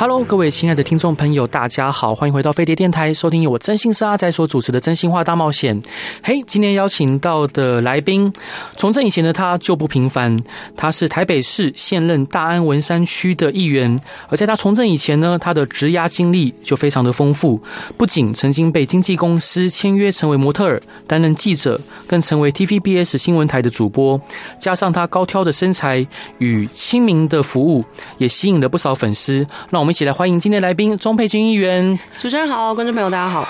Hello，各位亲爱的听众朋友，大家好，欢迎回到飞碟电台，收听由我真心是阿仔所主持的《真心话大冒险》。嘿，今天邀请到的来宾，从政以前的他就不平凡，他是台北市现任大安文山区的议员，而在他从政以前呢，他的职涯经历就非常的丰富，不仅曾经被经纪公司签约成为模特儿，担任记者，更成为 TVBS 新闻台的主播，加上他高挑的身材与亲民的服务，也吸引了不少粉丝。让我们。一起来欢迎今天来宾钟佩君议员。主持人好，观众朋友大家好。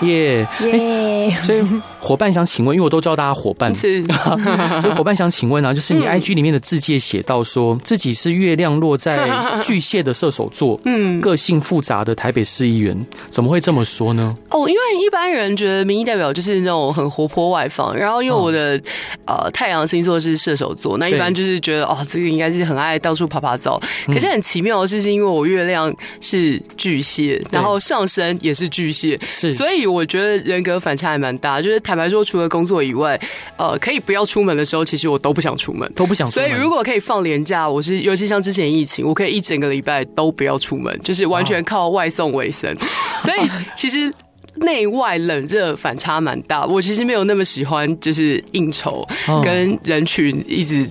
耶耶，所以伙伴想请问，因为我都叫大家伙伴，是，所以伙伴想请问啊，就是你 IG 里面的字介写到说自己是月亮落在巨蟹的射手座，嗯，个性复杂的台北市议员，怎么会这么说呢？哦，因为一般人觉得民意代表就是那种很活泼外放，然后因为我的呃太阳星座是射手座，那一般就是觉得哦，这个应该是很爱到处爬爬走。可是很奇妙的是，是因为我月亮是巨蟹，然后上升也是巨蟹，是，所以。我觉得人格反差还蛮大，就是坦白说，除了工作以外，呃，可以不要出门的时候，其实我都不想出门，都不想。所以如果可以放年假，我是尤其像之前疫情，我可以一整个礼拜都不要出门，就是完全靠外送为生。所以其实。内外冷热反差蛮大，我其实没有那么喜欢，就是应酬跟人群一直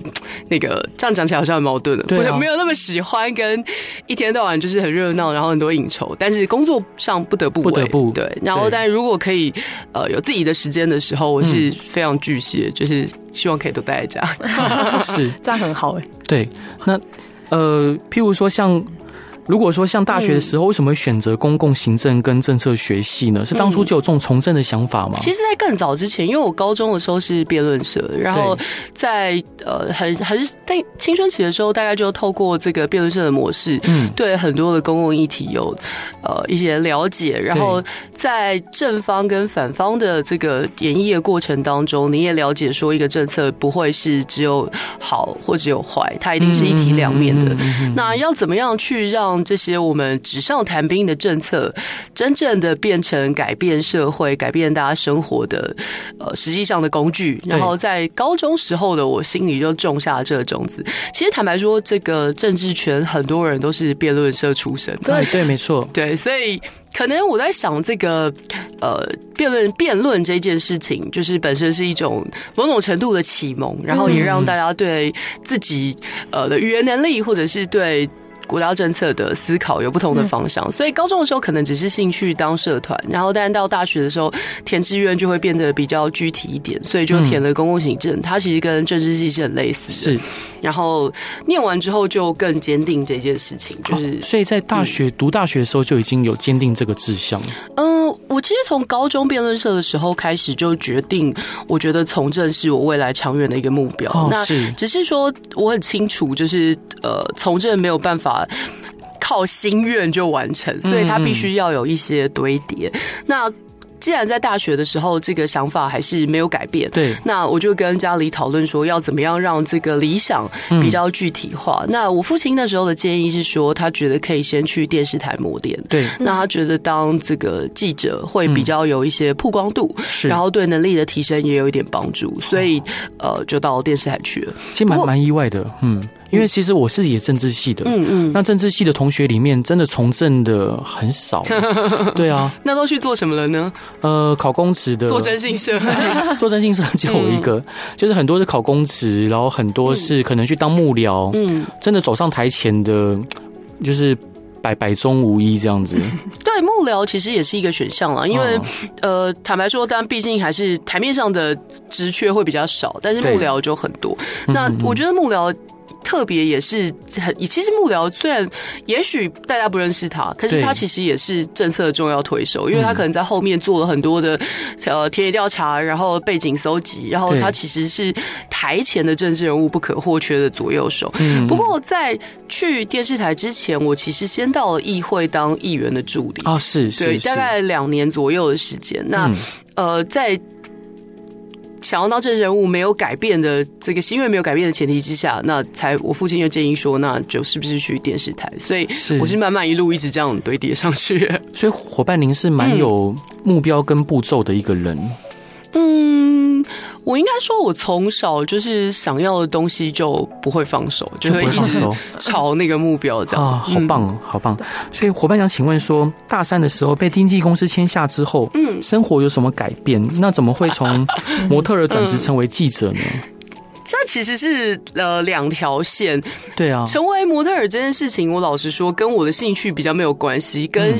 那个这样讲起来好像很矛盾的，对，没有那么喜欢跟一天到晚就是很热闹，然后很多应酬，但是工作上不得不不得不对。然后，但如果可以呃有自己的时间的时候，我是非常巨蟹，就是希望可以都待在家，是这样很好哎。对，那呃，譬如说像。如果说像大学的时候，为什么会选择公共行政跟政策学系呢？是当初就有这种从政的想法吗？其实，在更早之前，因为我高中的时候是辩论社，然后在呃很很在青春期的时候，大概就透过这个辩论社的模式，嗯，对很多的公共议题有呃一些了解，然后在正方跟反方的这个演绎的过程当中，你也了解说一个政策不会是只有好或只有坏，它一定是一体两面的。那要怎么样去让这些我们纸上谈兵的政策，真正的变成改变社会、改变大家生活的呃实际上的工具。然后在高中时候的我心里就种下了这个种子。其实坦白说，这个政治圈很多人都是辩论社出身。对对，没错。对，所以可能我在想，这个呃辩论辩论这件事情，就是本身是一种某种程度的启蒙，然后也让大家对自己呃的语言能力，或者是对。国家政策的思考有不同的方向，所以高中的时候可能只是兴趣当社团，然后但到大学的时候填志愿就会变得比较具体一点，所以就填了公共行政。它其实跟政治系是很类似的，是。然后念完之后就更坚定这件事情，就是所以在大学读大学的时候就已经有坚定这个志向。嗯，我其实从高中辩论社的时候开始就决定，我觉得从政是我未来长远的一个目标。那是只是说我很清楚，就是呃，从政没有办法。靠心愿就完成，所以他必须要有一些堆叠。那既然在大学的时候这个想法还是没有改变，对，那我就跟家里讨论说要怎么样让这个理想比较具体化。嗯、那我父亲那时候的建议是说，他觉得可以先去电视台磨练，对，那他觉得当这个记者会比较有一些曝光度，是、嗯，然后对能力的提升也有一点帮助，所以呃，就到电视台去了。其实蛮蛮意外的，嗯。因为其实我是也政治系的，嗯嗯，那政治系的同学里面真的从政的很少，对啊，那都去做什么了呢？呃，考公职的，做征信社，做征信社 就有一个，嗯、就是很多是考公职，然后很多是可能去当幕僚，嗯，真的走上台前的，就是百百中无一这样子。对，幕僚其实也是一个选项了，因为、哦、呃，坦白说，但毕竟还是台面上的职缺会比较少，但是幕僚就很多。那我觉得幕僚。特别也是很，其实幕僚虽然也许大家不认识他，可是他其实也是政策的重要推手，因为他可能在后面做了很多的呃田野调查，然后背景搜集，然后他其实是台前的政治人物不可或缺的左右手。嗯，不过在去电视台之前，我其实先到了议会当议员的助理。啊，是是，对，大概两年左右的时间。那呃，在想要当政治人物没有改变的这个心愿没有改变的前提之下，那才我父亲就建议说，那就是不是去电视台？所以我是慢慢一路一直这样堆叠上去。所以伙伴，您是蛮有目标跟步骤的一个人。嗯，我应该说，我从小就是想要的东西就不会放手，就会一直朝那个目标这样。啊，好棒，好棒！所以伙伴想请问说，大三的时候被经纪公司签下之后，嗯，生活有什么改变？那怎么会从 模特儿转职成为记者呢？嗯，这其实是呃两条线。对啊，成为模特儿这件事情，我老实说，跟我的兴趣比较没有关系，跟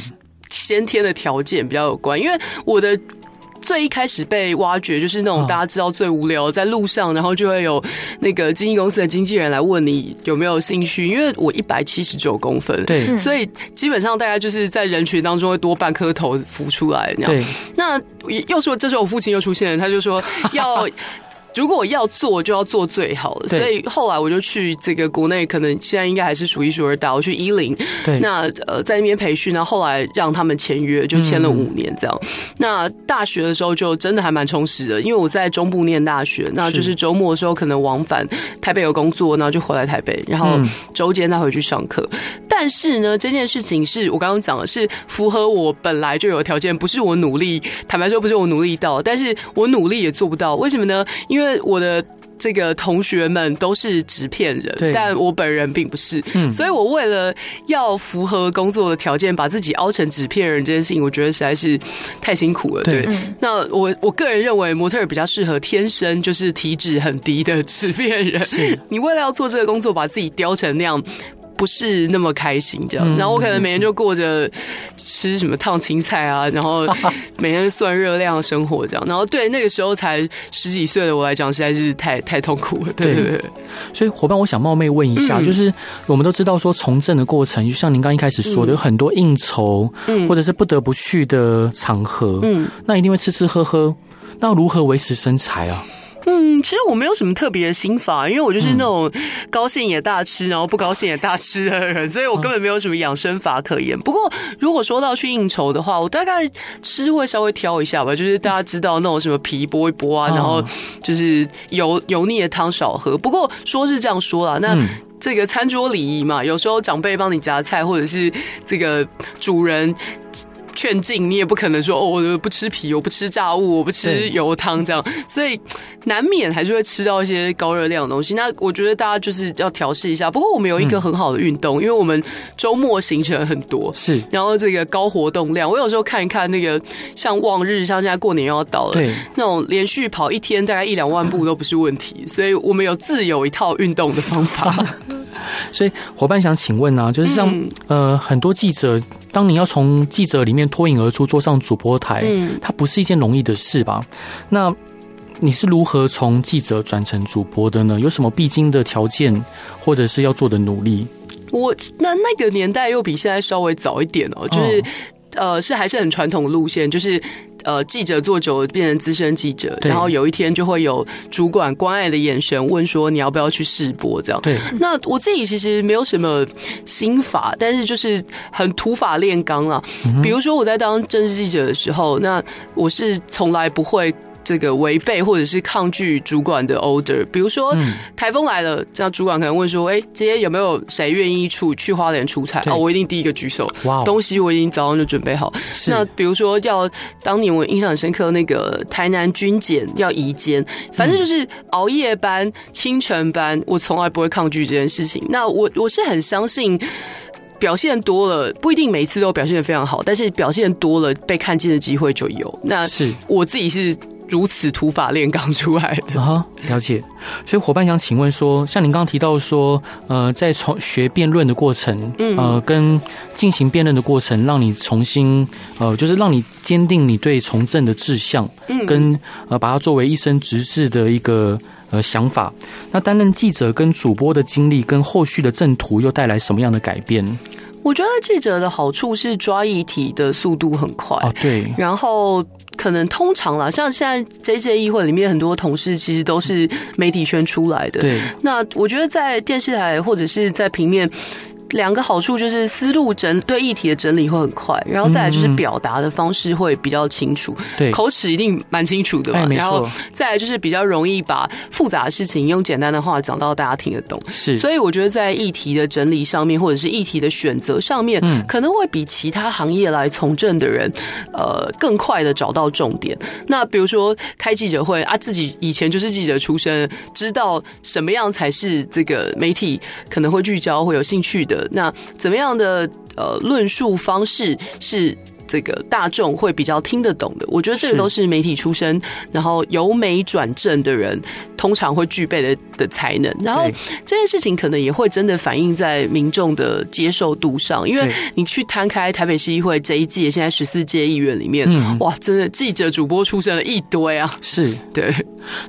先天的条件比较有关，因为我的。最一开始被挖掘，就是那种大家知道最无聊，在路上，然后就会有那个经纪公司的经纪人来问你有没有兴趣。因为我一百七十九公分，对，所以基本上大家就是在人群当中会多半颗头浮出来那样。对，那又说这时候我父亲又出现了，他就说要。如果我要做，就要做最好的。所以后来我就去这个国内，可能现在应该还是数一数二大。我去伊林，对，那呃在那边培训，然后后来让他们签约，就签了五年这样。嗯、那大学的时候就真的还蛮充实的，因为我在中部念大学，那就是周末的时候可能往返台北有工作，然后就回来台北，然后周间再回去上课。嗯、但是呢，这件事情是我刚刚讲的是符合我本来就有条件，不是我努力，坦白说不是我努力到，但是我努力也做不到。为什么呢？因为我的这个同学们都是纸片人，但我本人并不是，嗯，所以我为了要符合工作的条件，把自己凹成纸片人这件事情，我觉得实在是太辛苦了。对，那我我个人认为，模特儿比较适合天生就是体脂很低的纸片人。你为了要做这个工作，把自己雕成那样。不是那么开心这样，然后我可能每天就过着吃什么烫青菜啊，然后 每天算热量生活这样，然后对那个时候才十几岁的我来讲，实在是太太痛苦了。对对。对，所以伙伴，我想冒昧问一下，就是我们都知道说从政的过程，就像您刚一开始说的，有很多应酬，或者是不得不去的场合，嗯，那一定会吃吃喝喝，那如何维持身材啊？嗯，其实我没有什么特别的心法，因为我就是那种高兴也大吃，然后不高兴也大吃的人，所以我根本没有什么养生法可言。不过，如果说到去应酬的话，我大概吃会稍微挑一下吧，就是大家知道那种什么皮剥一剥啊，然后就是油油腻的汤少喝。不过说是这样说啦，那这个餐桌礼仪嘛，有时候长辈帮你夹菜，或者是这个主人。劝进你也不可能说哦，我不吃皮，我不吃炸物，我不吃油汤这样，所以难免还是会吃到一些高热量的东西。那我觉得大家就是要调试一下。不过我们有一个很好的运动，因为我们周末行程很多，是，然后这个高活动量，我有时候看一看那个像望日，像现在过年又要到了，对，那种连续跑一天大概一两万步都不是问题。所以我们有自有一套运动的方法。所以伙伴想请问啊，就是像呃很多记者。当你要从记者里面脱颖而出，坐上主播台，嗯，它不是一件容易的事吧？那你是如何从记者转成主播的呢？有什么必经的条件，或者是要做的努力？我那那个年代又比现在稍微早一点哦，就是。呃，是还是很传统的路线，就是呃，记者做久了变成资深记者，然后有一天就会有主管关爱的眼神问说，你要不要去试播这样。对，那我自己其实没有什么心法，但是就是很土法炼钢啊。比如说我在当政治记者的时候，那我是从来不会。这个违背或者是抗拒主管的 order，比如说台风来了，这样主管可能问说：“哎，今天有没有谁愿意出去花莲出差？”哦，我一定第一个举手。哇，东西我已经早上就准备好。那比如说要当年我印象很深刻，那个台南军检要移监，反正就是熬夜班、清晨班，我从来不会抗拒这件事情。那我我是很相信，表现多了不一定每次都表现的非常好，但是表现多了被看见的机会就有。那是我自己是。如此土法炼钢出来的啊，了解。所以伙伴想请问说，像您刚刚提到说，呃，在从学辩论的过程，嗯，呃，跟进行辩论的过程，让你重新，呃，就是让你坚定你对从政的志向，嗯，跟呃，把它作为一生直至的一个呃想法。那担任记者跟主播的经历，跟后续的政途又带来什么样的改变？我觉得记者的好处是抓议题的速度很快哦，对。然后可能通常啦，像现在 JJ 议会里面很多同事其实都是媒体圈出来的，对。那我觉得在电视台或者是在平面。两个好处就是思路整对议题的整理会很快，然后再来就是表达的方式会比较清楚，对，口齿一定蛮清楚的嘛。然后再来就是比较容易把复杂的事情用简单的话讲到大家听得懂。是，所以我觉得在议题的整理上面，或者是议题的选择上面，嗯，可能会比其他行业来从政的人，呃，更快的找到重点。那比如说开记者会啊，自己以前就是记者出身，知道什么样才是这个媒体可能会聚焦、会有兴趣的。那怎么样的呃论述方式是这个大众会比较听得懂的？我觉得这个都是媒体出身，然后由美转正的人通常会具备的的才能。然后这件事情可能也会真的反映在民众的接受度上，因为你去摊开台北市议会这一届现在十四届议员里面，哇，真的记者、主播出身了一堆啊！是对。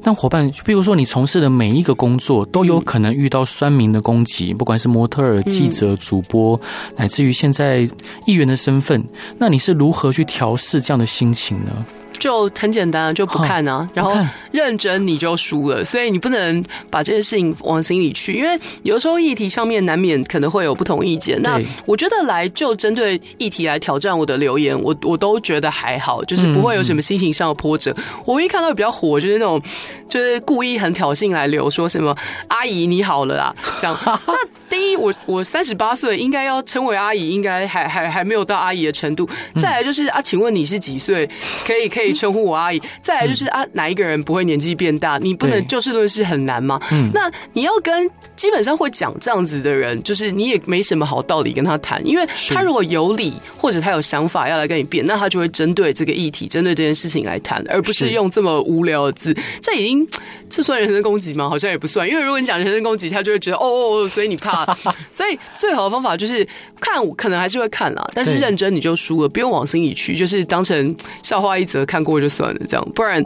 但伙伴，比如说你从事的每一个工作，都有可能遇到酸民的攻击，不管是模特儿、记者、主播，乃至于现在议员的身份，那你是是如何去调试这样的心情呢？就很简单，就不看啊，然后认真你就输了，所以你不能把这些事情往心里去，因为有的时候议题上面难免可能会有不同意见。那我觉得来就针对议题来挑战我的留言，我我都觉得还好，就是不会有什么心情上的波折。我一看到比较火，就是那种就是故意很挑衅来留，说什么阿姨你好了啦，这样。那第一，我我三十八岁，应该要称为阿姨，应该还还还没有到阿姨的程度。再来就是啊，请问你是几岁？可以可以。称呼我阿姨，再来就是啊，哪一个人不会年纪变大？你不能就事论事很难吗？嗯，那你要跟基本上会讲这样子的人，就是你也没什么好道理跟他谈，因为他如果有理或者他有想法要来跟你辩，那他就会针对这个议题，针对这件事情来谈，而不是用这么无聊的字。这已经这算人身攻击吗？好像也不算，因为如果你讲人身攻击，他就会觉得哦哦哦，所以你怕。所以最好的方法就是看，可能还是会看啦，但是认真你就输了，不用往心里去，就是当成笑话一则看。过就算了，这样，不然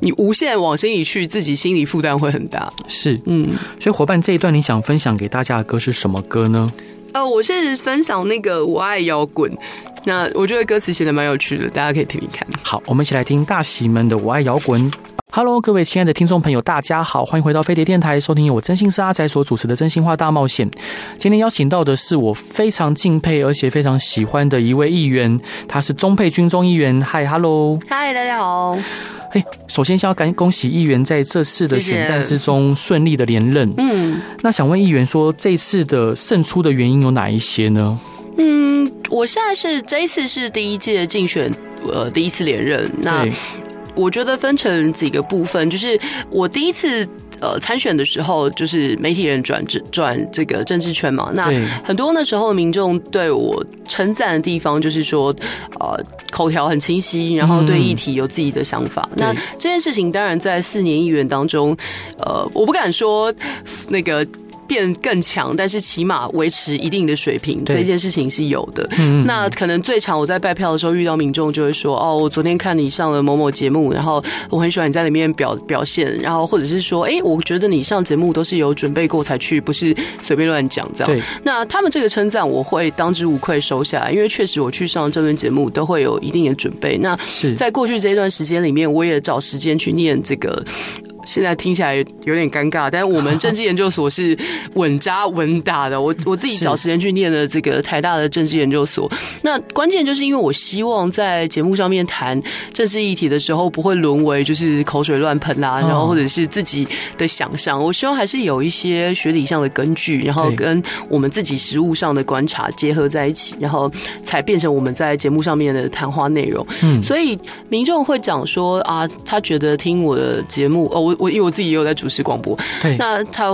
你无限往心里去，自己心理负担会很大。是，嗯，所以伙伴这一段你想分享给大家的歌是什么歌呢？呃，我是分享那个我爱摇滚，那我觉得歌词写的蛮有趣的，大家可以听听看。好，我们一起来听大喜们的我爱摇滚。Hello，各位亲爱的听众朋友，大家好，欢迎回到飞碟电台，收听由我真心是阿仔所主持的《真心话大冒险》。今天邀请到的是我非常敬佩而且非常喜欢的一位议员，他是中配军中议员。Hi，Hello，嗨，大家好。嘿，首先先要感恭喜议员在这次的选战之中顺利的连任。嗯，那想问议员说，这次的胜出的原因有哪一些呢？嗯，我现在是这一次是第一届竞选，呃，第一次连任。那我觉得分成几个部分，就是我第一次呃参选的时候，就是媒体人转转转这个政治圈嘛。那很多那时候民众对我称赞的地方，就是说呃口条很清晰，然后对议题有自己的想法。那这件事情当然在四年议员当中，呃，我不敢说那个。变更强，但是起码维持一定的水平，这件事情是有的。嗯，那可能最常我在拜票的时候遇到民众就会说：“哦，我昨天看你上了某某节目，然后我很喜欢你在里面表表现，然后或者是说，哎，我觉得你上节目都是有准备过才去，不是随便乱讲这样。”。那他们这个称赞我会当之无愧收下来，因为确实我去上这轮节目都会有一定的准备。那是在过去这一段时间里面，我也找时间去念这个。现在听起来有点尴尬，但是我们政治研究所是稳扎稳打的。我我自己找时间去念了这个台大的政治研究所。那关键就是因为我希望在节目上面谈政治议题的时候，不会沦为就是口水乱喷啦，然后或者是自己的想象。我希望还是有一些学理上的根据，然后跟我们自己实务上的观察结合在一起，然后才变成我们在节目上面的谈话内容。嗯，所以民众会讲说啊，他觉得听我的节目哦，我。我因为我自己也有在主持广播，对，那他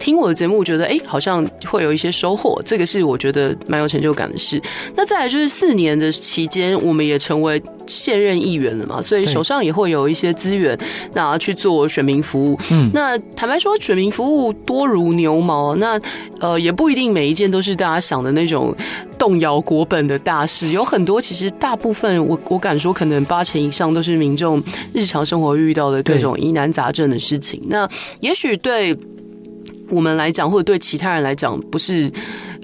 听我的节目，觉得哎、欸，好像会有一些收获，这个是我觉得蛮有成就感的事。那再来就是四年的期间，我们也成为现任议员了嘛，所以手上也会有一些资源，那去做选民服务。嗯，那坦白说，选民服务多如牛毛，那呃，也不一定每一件都是大家想的那种动摇国本的大事，有很多其实大部分我我敢说，可能八成以上都是民众日常生活遇到的各种疑难杂症的事情。那也许对我们来讲，或者对其他人来讲，不是。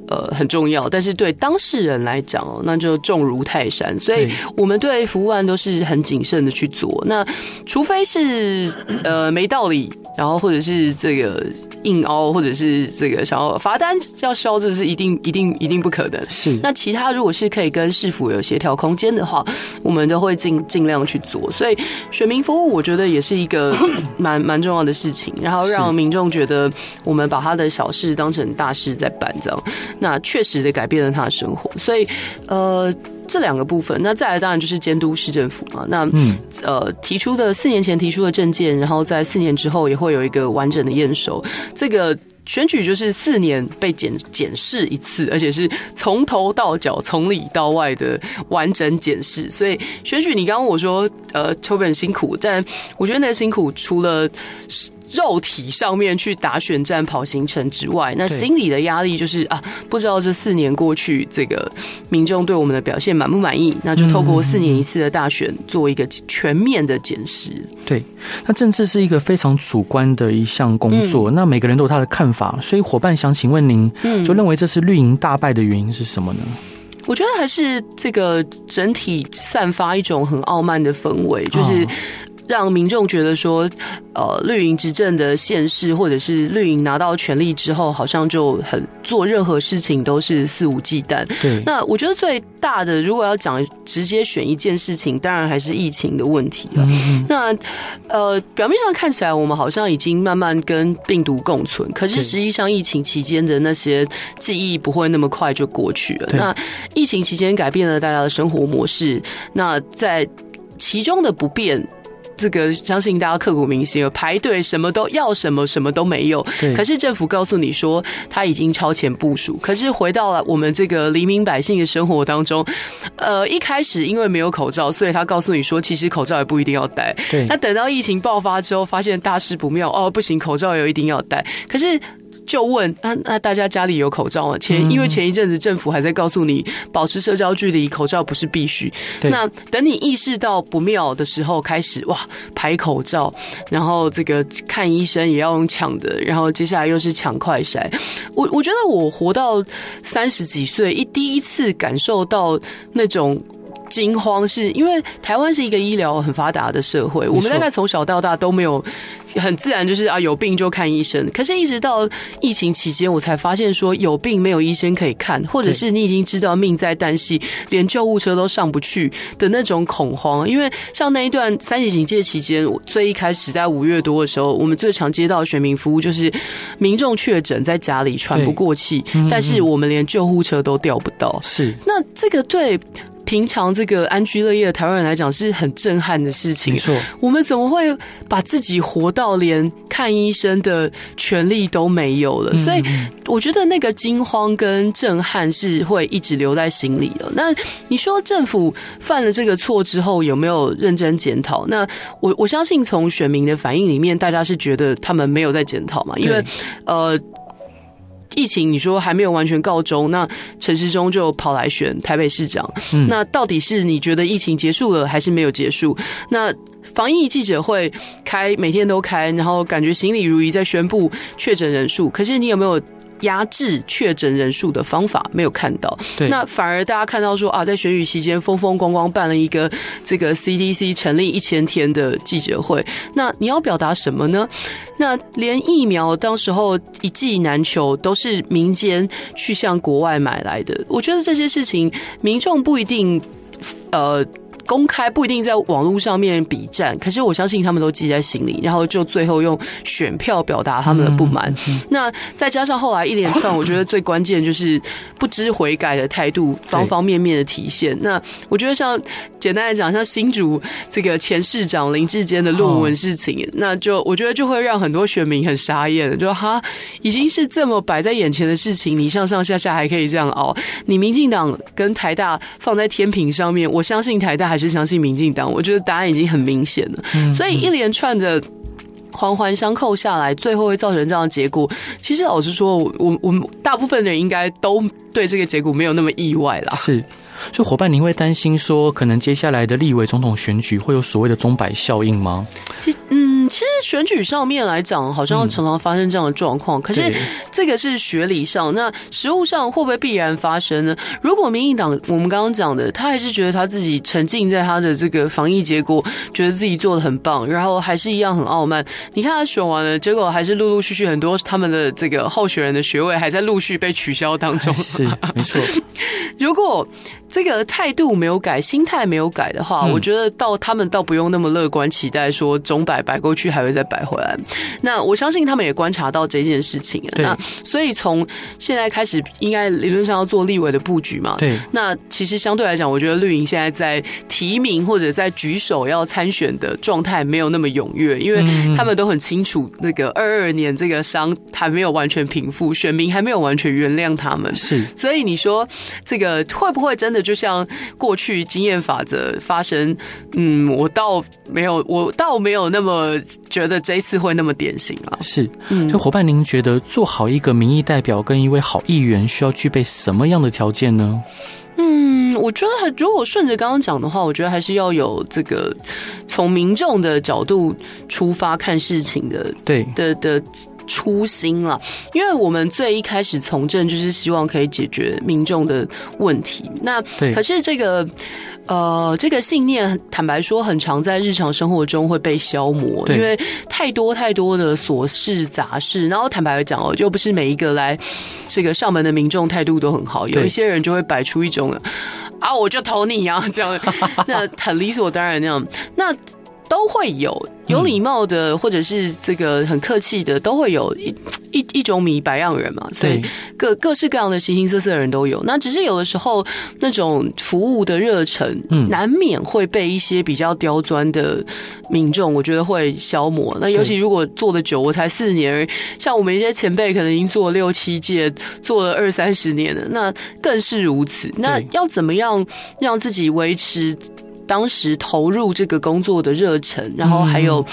呃，很重要，但是对当事人来讲哦，那就重如泰山，所以我们对服务案都是很谨慎的去做。那除非是呃没道理，然后或者是这个硬凹，或者是这个想要罚单要消，这是一定一定一定不可能。是那其他如果是可以跟市府有协调空间的话，我们都会尽尽量去做。所以选民服务，我觉得也是一个 蛮蛮重要的事情，然后让民众觉得我们把他的小事当成大事在办，这样。那确实的改变了他的生活，所以呃，这两个部分，那再来当然就是监督市政府嘛。那嗯呃提出的四年前提出的证件，然后在四年之后也会有一个完整的验收。这个选举就是四年被检检视一次，而且是从头到脚、从里到外的完整检视。所以选举，你刚刚我说呃，邱本辛苦，但我觉得那个辛苦除了。肉体上面去打选战、跑行程之外，那心理的压力就是啊，不知道这四年过去，这个民众对我们的表现满不满意？那就透过四年一次的大选，做一个全面的检视。对，那政治是一个非常主观的一项工作，那每个人都有他的看法，所以伙伴想请问您，就认为这是绿营大败的原因是什么呢？我觉得还是这个整体散发一种很傲慢的氛围，就是。让民众觉得说，呃，绿营执政的县市，或者是绿营拿到权力之后，好像就很做任何事情都是肆无忌惮。对，那我觉得最大的，如果要讲直接选一件事情，当然还是疫情的问题了。嗯、那呃，表面上看起来我们好像已经慢慢跟病毒共存，可是实际上疫情期间的那些记忆不会那么快就过去了。那疫情期间改变了大家的生活模式，那在其中的不便。这个相信大家刻骨铭心，排队什么都要什么，什么都没有。可是政府告诉你说他已经超前部署。可是回到了我们这个黎民百姓的生活当中，呃，一开始因为没有口罩，所以他告诉你说，其实口罩也不一定要戴。对。那等到疫情爆发之后，发现大事不妙，哦，不行，口罩也一定要戴。可是。就问那、啊、那大家家里有口罩吗？前因为前一阵子政府还在告诉你保持社交距离，口罩不是必须。那等你意识到不妙的时候，开始哇排口罩，然后这个看医生也要用抢的，然后接下来又是抢快筛。我我觉得我活到三十几岁，一第一次感受到那种。惊慌是因为台湾是一个医疗很发达的社会，我们大概从小到大都没有很自然就是啊有病就看医生。可是，一直到疫情期间，我才发现说有病没有医生可以看，或者是你已经知道命在旦夕，连救护车都上不去的那种恐慌。因为像那一段三级警戒期间，最一开始在五月多的时候，我们最常接到选民服务就是民众确诊在家里喘不过气，但是我们连救护车都调不到。是那这个对。平常这个安居乐业的台湾人来讲是很震撼的事情。没错，我们怎么会把自己活到连看医生的权利都没有了？所以我觉得那个惊慌跟震撼是会一直留在心里的。那你说政府犯了这个错之后有没有认真检讨？那我我相信从选民的反应里面，大家是觉得他们没有在检讨嘛？因为呃。疫情你说还没有完全告终，那陈时中就跑来选台北市长。嗯，那到底是你觉得疫情结束了还是没有结束？那防疫记者会开每天都开，然后感觉行礼如仪在宣布确诊人数，可是你有没有？压制确诊人数的方法没有看到，对，那反而大家看到说啊，在选举期间风风光光办了一个这个 CDC 成立一千天的记者会，那你要表达什么呢？那连疫苗当时候一剂难求，都是民间去向国外买来的。我觉得这些事情民众不一定呃。公开，不一定在网络上面比战，可是我相信他们都记在心里，然后就最后用选票表达他们的不满。嗯嗯、那再加上后来一连串，我觉得最关键就是不知悔改的态度，方方面面的体现。那我觉得像简单来讲，像新竹这个前市长林志坚的论文事情，哦、那就我觉得就会让很多选民很傻眼，就哈，已经是这么摆在眼前的事情，你上上下下还可以这样熬，你民进党跟台大放在天平上面，我相信台大还是相信民进党，我觉得答案已经很明显了。嗯、所以一连串的环环相扣下来，最后会造成这样的结果。其实老实说，我我我们大部分人应该都对这个结果没有那么意外啦。是。就伙伴，您会担心说，可能接下来的立委总统选举会有所谓的钟摆效应吗？其实，嗯，其实选举上面来讲，好像常常发生这样的状况。嗯、可是这个是学理上，那实务上会不会必然发生呢？如果民进党我们刚刚讲的，他还是觉得他自己沉浸在他的这个防疫结果，觉得自己做的很棒，然后还是一样很傲慢。你看他选完了，结果还是陆陆续续很多他们的这个候选人的学位还在陆续被取消当中。是，没错。如果这个态度没有改，心态没有改的话，嗯、我觉得到他们倒不用那么乐观，期待说总摆摆过去还会再摆回来。那我相信他们也观察到这件事情。对那所以从现在开始，应该理论上要做立委的布局嘛。对。那其实相对来讲，我觉得绿营现在在提名或者在举手要参选的状态没有那么踊跃，因为他们都很清楚，那个二二年这个伤还没有完全平复，选民还没有完全原谅他们。是。所以你说这个会不会真的？就像过去经验法则发生，嗯，我倒没有，我倒没有那么觉得这一次会那么典型啊。是，嗯，就伙伴，您觉得做好一个民意代表跟一位好议员，需要具备什么样的条件呢？嗯，我觉得如果顺着刚刚讲的话，我觉得还是要有这个从民众的角度出发看事情的，对的的。初心了，因为我们最一开始从政就是希望可以解决民众的问题。那可是这个呃，这个信念，坦白说，很常在日常生活中会被消磨，因为太多太多的琐事杂事。然后坦白讲哦，就不是每一个来这个上门的民众态度都很好，有一些人就会摆出一种啊，我就投你啊这样，那很理所当然那样。那都会有有礼貌的，或者是这个很客气的，都会有一一一种米白样人嘛，所以各各式各样的形形色色的人都有。那只是有的时候那种服务的热忱，嗯，难免会被一些比较刁钻的民众，我觉得会消磨。那尤其如果做的久，我才四年而已，像我们一些前辈可能已经做了六七届，做了二三十年了，那更是如此。那要怎么样让自己维持？当时投入这个工作的热忱，然后还有。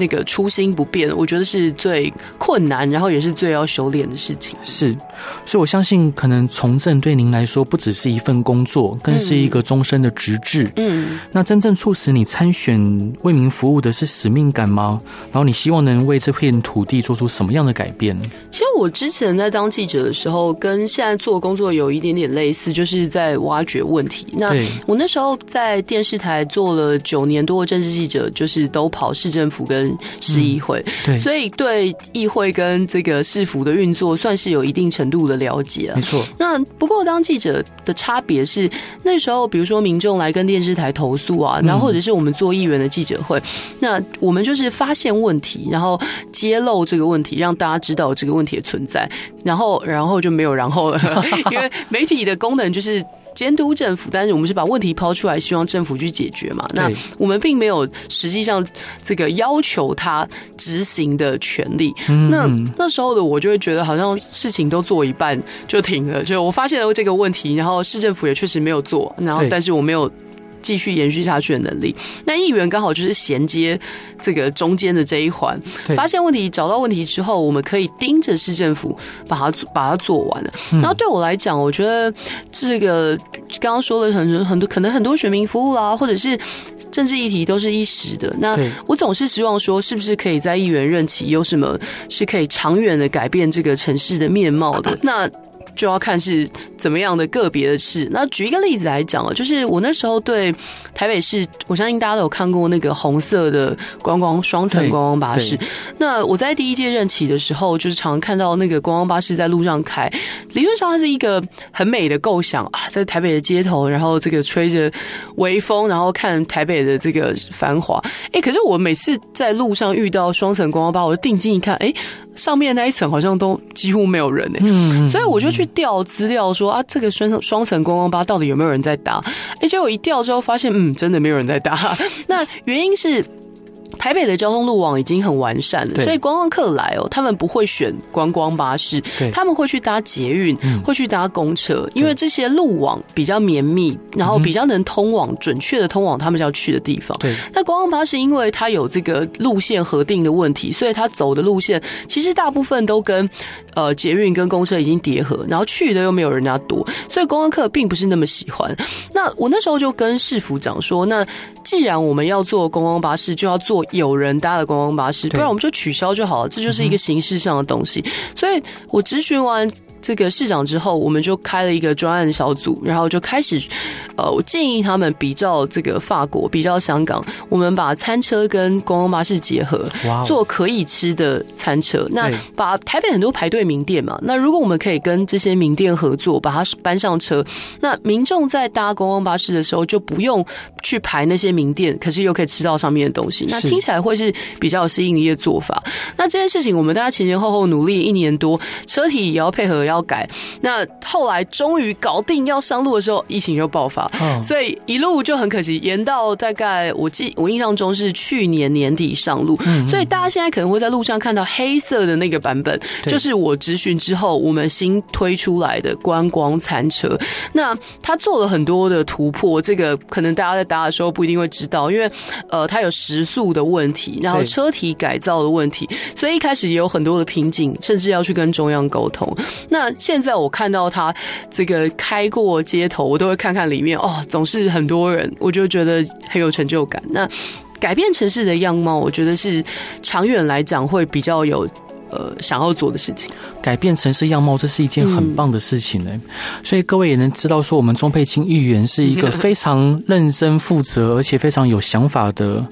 那个初心不变，我觉得是最困难，然后也是最要修炼的事情。是，所以我相信，可能从政对您来说不只是一份工作，更是一个终身的职志。嗯，那真正促使你参选为民服务的是使命感吗？然后你希望能为这片土地做出什么样的改变？其实我之前在当记者的时候，跟现在做工作有一点点类似，就是在挖掘问题。那我那时候在电视台做了九年多的政治记者，就是都跑市政府跟市议会，嗯、对，所以对议会跟这个市府的运作算是有一定程度的了解。没错。那不过当记者的差别是，那时候比如说民众来跟电视台投诉啊，然后或者是我们做议员的记者会，嗯、那我们就是发现问题，然后揭露这个问题，让大家知道这个问题的存在，然后然后就没有然后了，因为媒体的功能就是。监督政府，但是我们是把问题抛出来，希望政府去解决嘛。那我们并没有实际上这个要求他执行的权利。那那时候的我就会觉得，好像事情都做一半就停了。就我发现了这个问题，然后市政府也确实没有做，然后但是我没有。继续延续下去的能力，那议员刚好就是衔接这个中间的这一环，发现问题、找到问题之后，我们可以盯着市政府把它把它做完了。然后对我来讲，我觉得这个刚刚说了很多很多，可能很多选民服务啦，或者是政治议题都是一时的。那我总是希望说，是不是可以在议员任期有什么是可以长远的改变这个城市的面貌的？那。就要看是怎么样的个别的事。那举一个例子来讲啊，就是我那时候对台北市，我相信大家都有看过那个红色的观光双层观光巴士。那我在第一届任期的时候，就是常常看到那个观光巴士在路上开，理论上它是一个很美的构想啊，在台北的街头，然后这个吹着微风，然后看台北的这个繁华。哎，可是我每次在路上遇到双层观光巴，我就定睛一看，哎。上面那一层好像都几乎没有人呢、欸，嗯，所以我就去调资料说啊，这个双双层观光巴到底有没有人在打？哎，结果一调之后发现，嗯，真的没有人在打。那原因是。台北的交通路网已经很完善了，所以观光客来哦，他们不会选观光巴士，他们会去搭捷运，会去搭公车，因为这些路网比较绵密，然后比较能通往准确的通往他们要去的地方。对，那观光巴士因为它有这个路线核定的问题，所以它走的路线其实大部分都跟呃捷运跟公车已经叠合，然后去的又没有人家多，所以观光客并不是那么喜欢。那我那时候就跟市府长说，那既然我们要做观光巴士，就要做。有人搭的观光巴士，不然我们就取消就好了。这就是一个形式上的东西。所以我咨询完这个市长之后，我们就开了一个专案小组，然后就开始，呃，我建议他们比照这个法国，比照香港，我们把餐车跟观光巴士结合，做可以吃的餐车。那把台北很多排队名店嘛，那如果我们可以跟这些名店合作，把它搬上车，那民众在搭观光巴士的时候就不用去排那些名店，可是又可以吃到上面的东西。那听起来会是比较有吸引力的做法。那这件事情我们大家前前后后努力一年多，车体也要配合。要改，那后来终于搞定要上路的时候，疫情又爆发，所以一路就很可惜，延到大概我记我印象中是去年年底上路，所以大家现在可能会在路上看到黑色的那个版本，就是我咨询之后我们新推出来的观光餐车。那他做了很多的突破，这个可能大家在搭的时候不一定会知道，因为呃，它有时速的问题，然后车体改造的问题，所以一开始也有很多的瓶颈，甚至要去跟中央沟通。那那现在我看到他这个开过街头，我都会看看里面哦，总是很多人，我就觉得很有成就感。那改变城市的样貌，我觉得是长远来讲会比较有呃想要做的事情。改变城市样貌，这是一件很棒的事情呢。嗯、所以各位也能知道，说我们钟佩青议员是一个 非常认真负责，而且非常有想法的。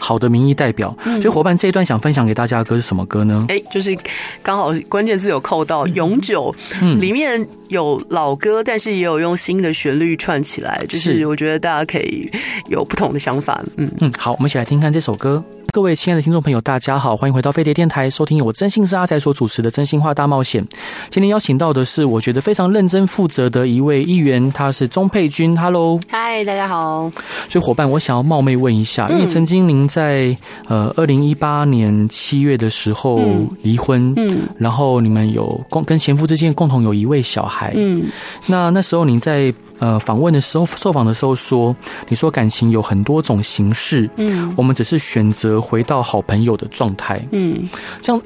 好的民意代表，所以伙伴这一段想分享给大家的歌是什么歌呢？哎、欸，就是刚好关键字有扣到《永久》，嗯，里面有老歌，但是也有用新的旋律串起来，就是我觉得大家可以有不同的想法。嗯嗯，好，我们一起来听看这首歌。各位亲爱的听众朋友，大家好，欢迎回到飞碟电台，收听由我真心是阿仔所主持的《真心话大冒险》。今天邀请到的是我觉得非常认真负责的一位议员，他是钟佩君。Hello，嗨，大家好。所以伙伴，我想要冒昧问一下，因为曾经您在呃二零一八年七月的时候离婚，嗯，然后你们有共跟前夫之间共同有一位小孩，嗯，那那时候您在。呃，访问的时候，受访的时候说，你说感情有很多种形式，嗯，我们只是选择回到好朋友的状态，嗯，这样，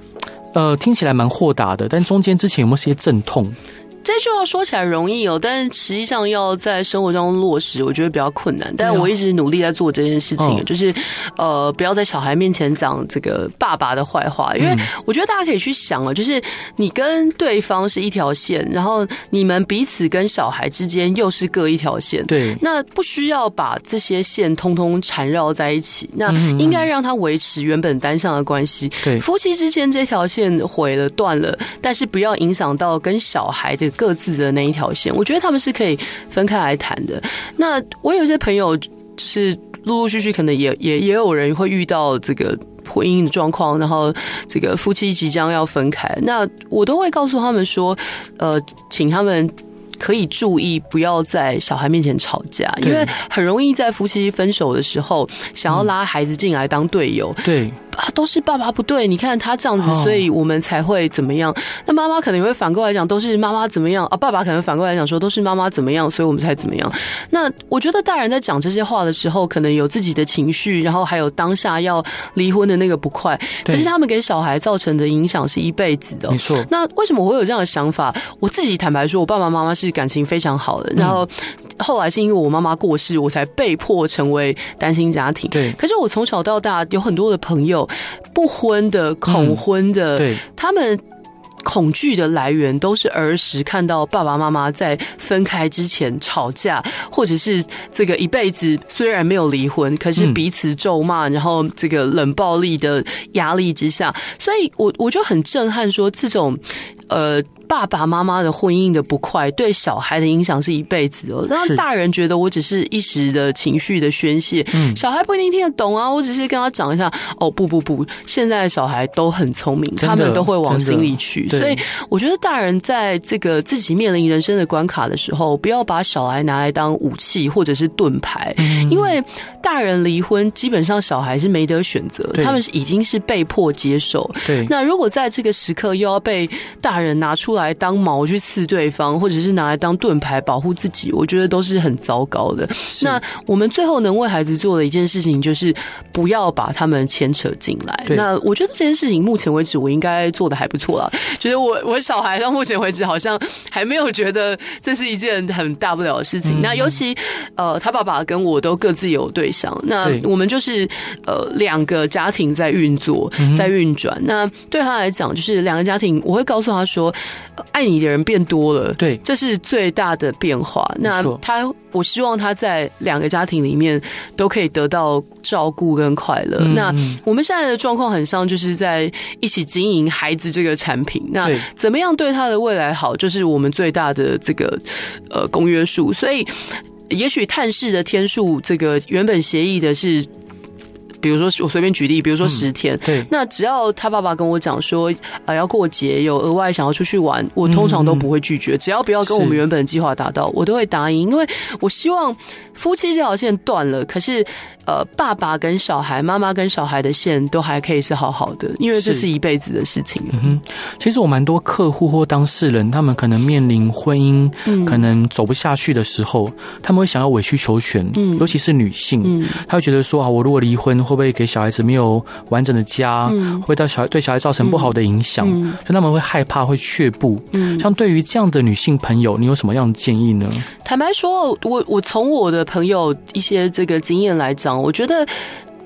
呃，听起来蛮豁达的，但中间之前有没有些阵痛？这句话说起来容易哦，但实际上要在生活中落实，我觉得比较困难。但我一直努力在做这件事情，就是呃，不要在小孩面前讲这个爸爸的坏话，因为我觉得大家可以去想哦，就是你跟对方是一条线，然后你们彼此跟小孩之间又是各一条线，对，那不需要把这些线通通缠绕在一起，那应该让他维持原本单向的关系。对，夫妻之间这条线毁了断了，但是不要影响到跟小孩的。各自的那一条线，我觉得他们是可以分开来谈的。那我有些朋友，就是陆陆续续可能也也也有人会遇到这个婚姻的状况，然后这个夫妻即将要分开，那我都会告诉他们说，呃，请他们可以注意不要在小孩面前吵架，因为很容易在夫妻分手的时候，想要拉孩子进来当队友。对。啊，都是爸爸不对，你看他这样子，所以我们才会怎么样？那妈妈可能也会反过来讲，都是妈妈怎么样啊？爸爸可能反过来讲说，都是妈妈怎么样，所以我们才怎么样？那我觉得大人在讲这些话的时候，可能有自己的情绪，然后还有当下要离婚的那个不快，可是他们给小孩造成的影响是一辈子的。没错。那为什么我会有这样的想法？我自己坦白说，我爸爸妈妈是感情非常好的，然后后来是因为我妈妈过世，我才被迫成为单亲家庭。对。可是我从小到大有很多的朋友。不婚的、恐婚的，嗯、对，他们恐惧的来源都是儿时看到爸爸妈妈在分开之前吵架，或者是这个一辈子虽然没有离婚，可是彼此咒骂，然后这个冷暴力的压力之下，所以我我就很震撼，说这种呃。爸爸妈妈的婚姻的不快，对小孩的影响是一辈子哦。让大人觉得我只是一时的情绪的宣泄，嗯，小孩不一定听得懂啊。我只是跟他讲一下，哦，不不不，现在的小孩都很聪明，他们都会往心里去。所以我觉得大人在这个自己面临人生的关卡的时候，不要把小孩拿来当武器或者是盾牌，因为大人离婚，基本上小孩是没得选择，他们是已经是被迫接受。对，那如果在这个时刻又要被大人拿出来当矛去刺对方，或者是拿来当盾牌保护自己，我觉得都是很糟糕的。那我们最后能为孩子做的一件事情，就是不要把他们牵扯进来。那我觉得这件事情目前为止我应该做的还不错了。觉得我我小孩到目前为止好像还没有觉得这是一件很大不了的事情。嗯、那尤其呃，他爸爸跟我都各自有对象，那我们就是呃两个家庭在运作，在运转。嗯、那对他来讲，就是两个家庭，我会告诉他说。爱你的人变多了，对，这是最大的变化。那他，我希望他在两个家庭里面都可以得到照顾跟快乐。嗯、那我们现在的状况很像，就是在一起经营孩子这个产品。那怎么样对他的未来好，就是我们最大的这个呃公约数。所以，也许探视的天数，这个原本协议的是。比如说，我随便举例，比如说十天，嗯、对，那只要他爸爸跟我讲说，啊，要过节，有额外想要出去玩，我通常都不会拒绝，嗯、只要不要跟我们原本的计划达到，我都会答应，因为我希望夫妻这条线断了，可是。呃，爸爸跟小孩，妈妈跟小孩的线都还可以是好好的，因为这是。一辈子的事情。嗯哼，其实我蛮多客户或当事人，他们可能面临婚姻可能走不下去的时候，嗯、他们会想要委曲求全，嗯，尤其是女性，嗯，他会觉得说啊，我如果离婚，会不会给小孩子没有完整的家？嗯，会会到小孩对小孩造成不好的影响？嗯，所以他们会害怕，会却步。嗯，像对于这样的女性朋友，你有什么样的建议呢？坦白说，我我从我的朋友一些这个经验来讲。我觉得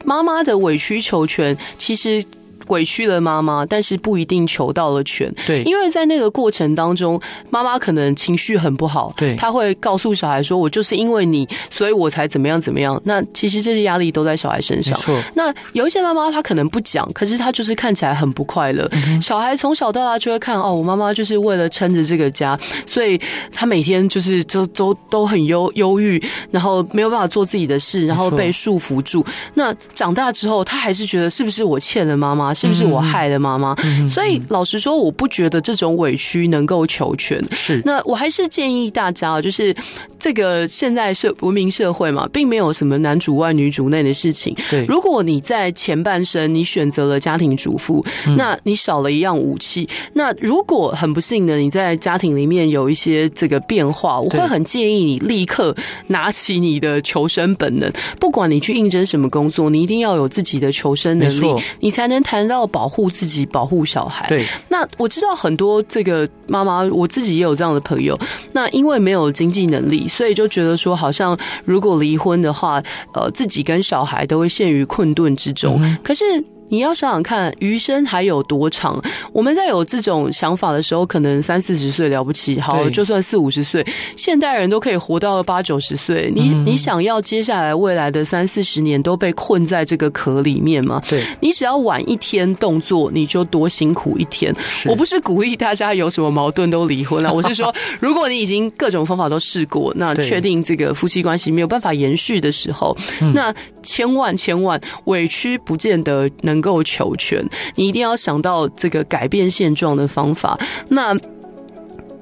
妈妈的委曲求全，其实。委屈了妈妈，但是不一定求到了全。对，因为在那个过程当中，妈妈可能情绪很不好。对，她会告诉小孩说：“我就是因为你，所以我才怎么样怎么样。”那其实这些压力都在小孩身上。错。那有一些妈妈她可能不讲，可是她就是看起来很不快乐。嗯、小孩从小到大就会看哦，我妈妈就是为了撑着这个家，所以她每天就是都都都很忧忧郁，然后没有办法做自己的事，然后被束缚住。那长大之后，她还是觉得是不是我欠了妈妈？是不是我害了妈妈？嗯、所以老实说，我不觉得这种委屈能够求全。是，那我还是建议大家，就是这个现在社文明社会嘛，并没有什么男主外女主内的事情。对，如果你在前半生你选择了家庭主妇，那你少了一样武器。那如果很不幸的你在家庭里面有一些这个变化，我会很建议你立刻拿起你的求生本能。不管你去应征什么工作，你一定要有自己的求生能力，你才能谈。要保护自己，保护小孩。对，那我知道很多这个妈妈，我自己也有这样的朋友。那因为没有经济能力，所以就觉得说，好像如果离婚的话，呃，自己跟小孩都会陷于困顿之中。嗯、可是。你要想想看，余生还有多长？我们在有这种想法的时候，可能三四十岁了不起，好，就算四五十岁，现代人都可以活到八九十岁。你你想要接下来未来的三四十年都被困在这个壳里面吗？对，你只要晚一天动作，你就多辛苦一天。我不是鼓励大家有什么矛盾都离婚了，我是说，如果你已经各种方法都试过，那确定这个夫妻关系没有办法延续的时候，那千万千万委屈不见得能。能够求全，你一定要想到这个改变现状的方法。那。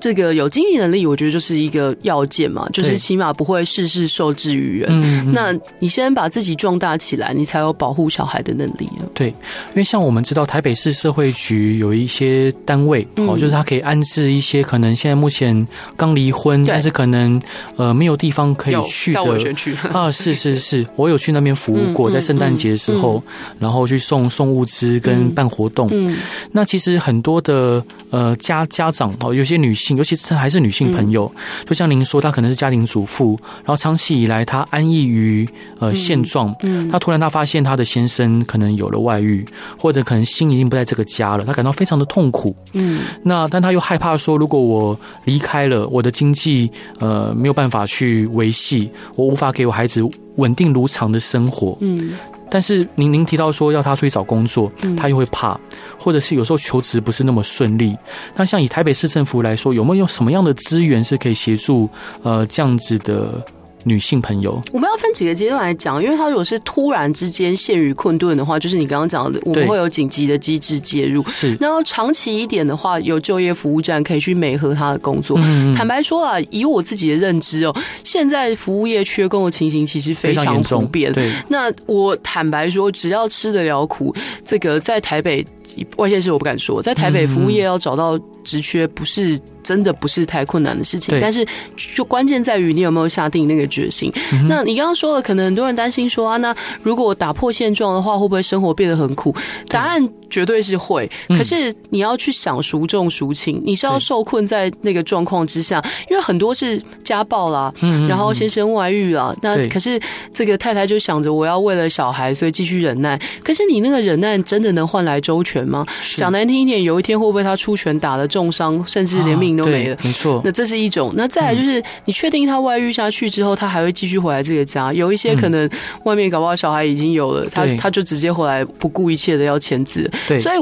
这个有经济能力，我觉得就是一个要件嘛，就是起码不会事事受制于人。嗯，那你先把自己壮大起来，你才有保护小孩的能力。对，因为像我们知道台北市社会局有一些单位哦，就是他可以安置一些可能现在目前刚离婚，但是可能呃没有地方可以去的。啊，是是是，我有去那边服务过，在圣诞节的时候，然后去送送物资跟办活动。嗯，那其实很多的呃家家长哦，有些女性。性，尤其是还是女性朋友，嗯、就像您说，她可能是家庭主妇，然后长期以来她安逸于呃现状，嗯，她突然她发现她的先生可能有了外遇，或者可能心已经不在这个家了，她感到非常的痛苦，嗯，那但她又害怕说，如果我离开了，我的经济呃没有办法去维系，我无法给我孩子稳定如常的生活，嗯。但是您您提到说要他出去找工作，他又会怕，或者是有时候求职不是那么顺利。那像以台北市政府来说，有没有用什么样的资源是可以协助呃这样子的？女性朋友，我们要分几个阶段来讲，因为他如果是突然之间陷于困顿的话，就是你刚刚讲的，我们会有紧急的机制介入。是，然后长期一点的话，有就业服务站可以去美合他的工作。嗯，坦白说啊，以我自己的认知哦，现在服务业缺工的情形其实非常普遍。对，那我坦白说，只要吃得了苦，这个在台北外县市我不敢说，在台北服务业要找到职缺不是。真的不是太困难的事情，但是就关键在于你有没有下定那个决心。嗯、那你刚刚说了，可能很多人担心说啊，那如果打破现状的话，会不会生活变得很苦？答案绝对是会。可是你要去想孰重孰轻，你是要受困在那个状况之下，因为很多是家暴啦，嗯然后先生外遇啦。那可是这个太太就想着我要为了小孩，所以继续忍耐。可是你那个忍耐真的能换来周全吗？讲难听一点，有一天会不会他出拳打了重伤，甚至连命？都没了，没错。那这是一种。那再来就是，你确定他外遇下去之后，他还会继续回来这个家？有一些可能外面搞不好小孩已经有了，他他就直接回来不顾一切的要签字。对，所以。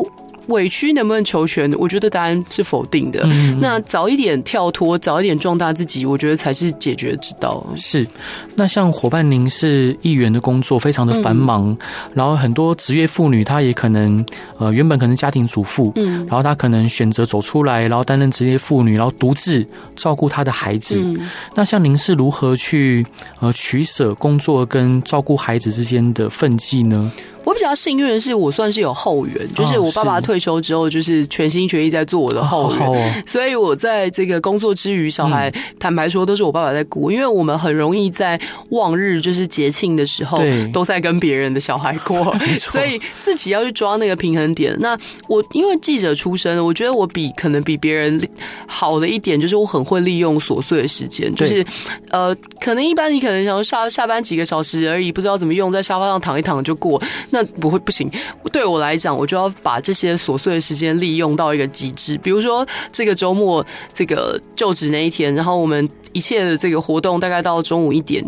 委屈能不能求全？我觉得答案是否定的。嗯、那早一点跳脱，早一点壮大自己，我觉得才是解决之道。是。那像伙伴，您是议员的工作非常的繁忙，嗯、然后很多职业妇女，她也可能呃原本可能家庭主妇，嗯，然后她可能选择走出来，然后担任职业妇女，然后独自照顾她的孩子。嗯、那像您是如何去呃取舍工作跟照顾孩子之间的分际呢？我比较幸运的是，我算是有后援，就是我爸爸退休之后，就是全心全意在做我的后援，所以我在这个工作之余，小孩坦白说都是我爸爸在顾，因为我们很容易在望日，就是节庆的时候，都在跟别人的小孩过，所以自己要去抓那个平衡点。那我因为记者出身，我觉得我比可能比别人好的一点，就是我很会利用琐碎的时间，就是呃，可能一般你可能想下下班几个小时而已，不知道怎么用，在沙发上躺一躺就过。那不会不行，对我来讲，我就要把这些琐碎的时间利用到一个极致。比如说，这个周末，这个就职那一天，然后我们。一切的这个活动大概到中午一点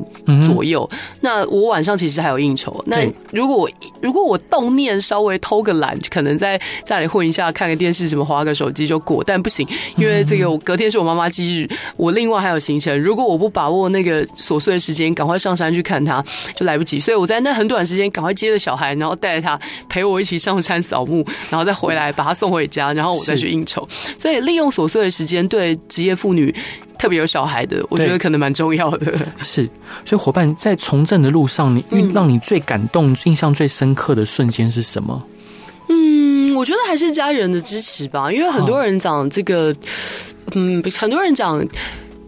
左右。嗯、那我晚上其实还有应酬。那如果我如果我动念稍微偷个懒，可能在家里混一下，看个电视，什么划个手机就过。但不行，因为这个我隔天是我妈妈忌日，我另外还有行程。如果我不把握那个琐碎的时间，赶快上山去看她，就来不及。所以我在那很短时间赶快接着小孩，然后带着他陪我一起上山扫墓，然后再回来把他送回家，然后我再去应酬。所以利用琐碎的时间，对职业妇女。特别有小孩的，我觉得可能蛮重要的。是，所以伙伴在从政的路上，你让你最感动、嗯、印象最深刻的瞬间是什么？嗯，我觉得还是家人的支持吧，因为很多人讲这个，哦、嗯，很多人讲。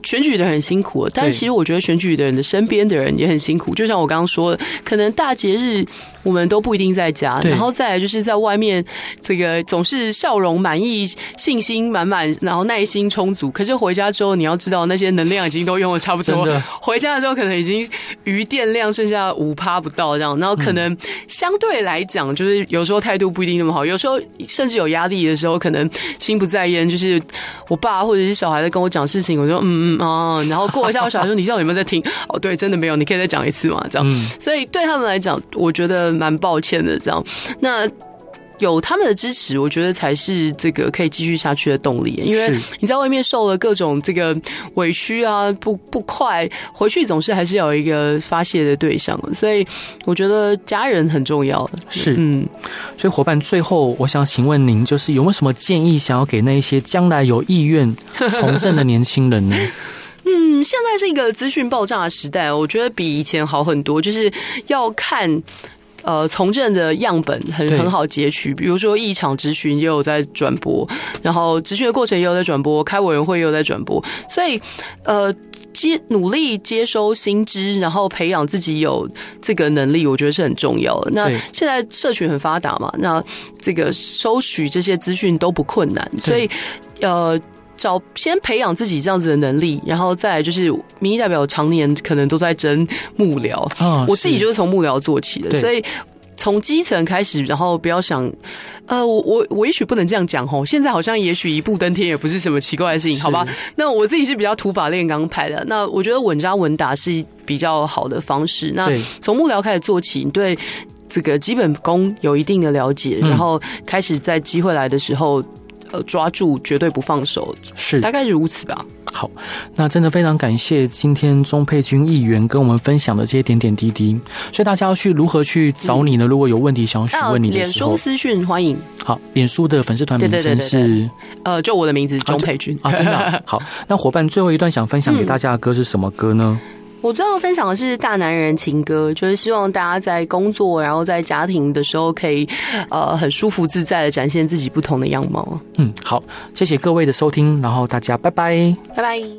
选举的人很辛苦，但其实我觉得选举的人的身边的人也很辛苦。就像我刚刚说的，可能大节日我们都不一定在家，然后再来就是在外面，这个总是笑容满意、信心满满，然后耐心充足。可是回家之后，你要知道那些能量已经都用的差不多，回家的时候可能已经余电量剩下五趴不到这样，然后可能相对来讲，就是有时候态度不一定那么好，有时候甚至有压力的时候，可能心不在焉。就是我爸或者是小孩在跟我讲事情，我说嗯嗯。哦，然后过一下，我小孩说：“你到底有没有在听？” 哦，对，真的没有。你可以再讲一次嘛？这样，嗯、所以对他们来讲，我觉得蛮抱歉的。这样，那有他们的支持，我觉得才是这个可以继续下去的动力。因为你在外面受了各种这个委屈啊，不不快，回去总是还是有一个发泄的对象。所以我觉得家人很重要。是，嗯。所以伙伴，最后我想请问您，就是有没有什么建议，想要给那一些将来有意愿从政的年轻人呢？嗯，现在是一个资讯爆炸的时代，我觉得比以前好很多。就是要看，呃，从政的样本很很好截取，比如说一场质询也有在转播，然后质询的过程也有在转播，开委员会也有在转播，所以呃，接努力接收新知，然后培养自己有这个能力，我觉得是很重要的。那现在社群很发达嘛，那这个收取这些资讯都不困难，所以呃。找先培养自己这样子的能力，然后再来就是民意代表常年可能都在争幕僚，哦、我自己就是从幕僚做起的，所以从基层开始，然后不要想，呃，我我我也许不能这样讲吼，现在好像也许一步登天也不是什么奇怪的事情，好吧？那我自己是比较土法炼钢派的，那我觉得稳扎稳打是比较好的方式。那从幕僚开始做起，对这个基本功有一定的了解，然后开始在机会来的时候。呃，抓住绝对不放手，是大概如此吧。好，那真的非常感谢今天钟佩君议员跟我们分享的这些点点滴滴。所以大家要去如何去找你呢？嗯、如果有问题想要询问你的时候，脸书私讯欢迎。好，脸书的粉丝团名称是呃，就我的名字钟佩君啊，真的、啊、好。那伙伴最后一段想分享给大家的歌是什么歌呢？嗯我最后分享的是大男人情歌，就是希望大家在工作，然后在家庭的时候，可以呃很舒服自在的展现自己不同的样貌。嗯，好，谢谢各位的收听，然后大家拜拜，拜拜。